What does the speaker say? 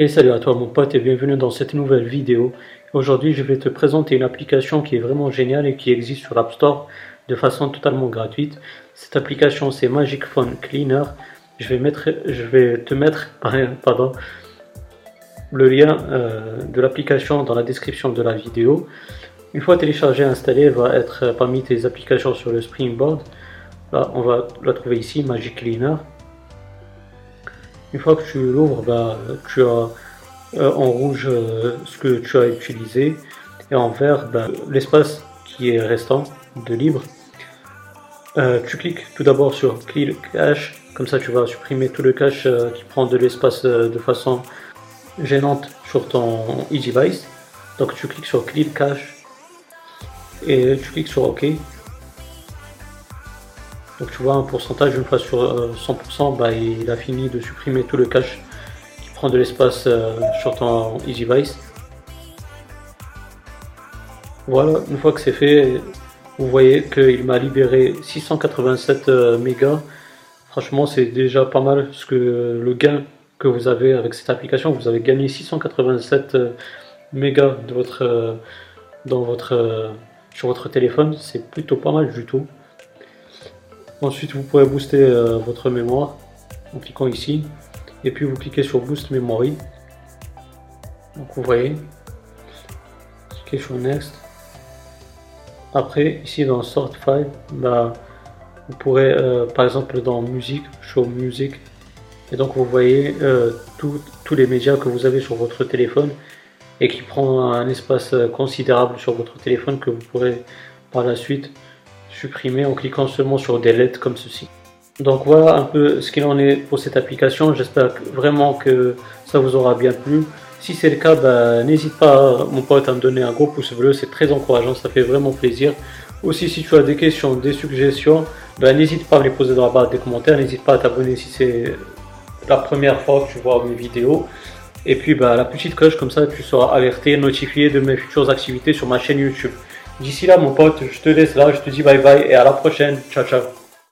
Et salut à toi mon pote et bienvenue dans cette nouvelle vidéo. Aujourd'hui je vais te présenter une application qui est vraiment géniale et qui existe sur l'App Store de façon totalement gratuite. Cette application c'est Magic Phone Cleaner. Je vais, te mettre le lien euh, de l'application dans la description de la vidéo. Une fois téléchargée et installée, elle va être parmi tes applications sur le Springboard. Là on va la trouver ici, Magic Cleaner. Une fois que tu l'ouvres, bah, tu as euh, en rouge euh, ce que tu as utilisé et en vert bah, l'espace qui est restant de libre. Euh, tu cliques tout d'abord sur Clear Cache, comme ça tu vas supprimer tout le cache qui prend de l'espace de façon gênante sur ton e-device. Donc tu cliques sur Clear Cache et tu cliques sur OK. Donc tu vois un pourcentage, une fois sur 100%, euh, bah, il a fini de supprimer tout le cache qui prend de l'espace euh, sur ton EasyVice. Voilà, une fois que c'est fait, vous voyez qu'il m'a libéré 687 euh, mégas. Franchement, c'est déjà pas mal ce que le gain que vous avez avec cette application. Vous avez gagné 687 mégas de votre, dans votre, sur votre téléphone. C'est plutôt pas mal du tout. Ensuite, vous pourrez booster euh, votre mémoire en cliquant ici. Et puis, vous cliquez sur Boost Memory. Donc, vous voyez. Cliquez sur Next. Après, ici dans Sort File, bah, vous pourrez, euh, par exemple, dans Musique, Show Music. Et donc, vous voyez euh, tous les médias que vous avez sur votre téléphone et qui prend un espace considérable sur votre téléphone que vous pourrez par la suite supprimer en cliquant seulement sur Delete comme ceci. Donc voilà un peu ce qu'il en est pour cette application. J'espère vraiment que ça vous aura bien plu. Si c'est le cas, bah, n'hésite pas mon pote à me donner un gros pouce bleu, c'est très encourageant, ça fait vraiment plaisir. Aussi si tu as des questions, des suggestions, bah, n'hésite pas à me les poser dans la barre des commentaires, n'hésite pas à t'abonner si c'est la première fois que tu vois mes vidéos. Et puis bah, la petite cloche comme ça tu seras alerté, notifié de mes futures activités sur ma chaîne YouTube. D'ici là, mon pote, je te laisse là, je te dis bye bye et à la prochaine. Ciao, ciao.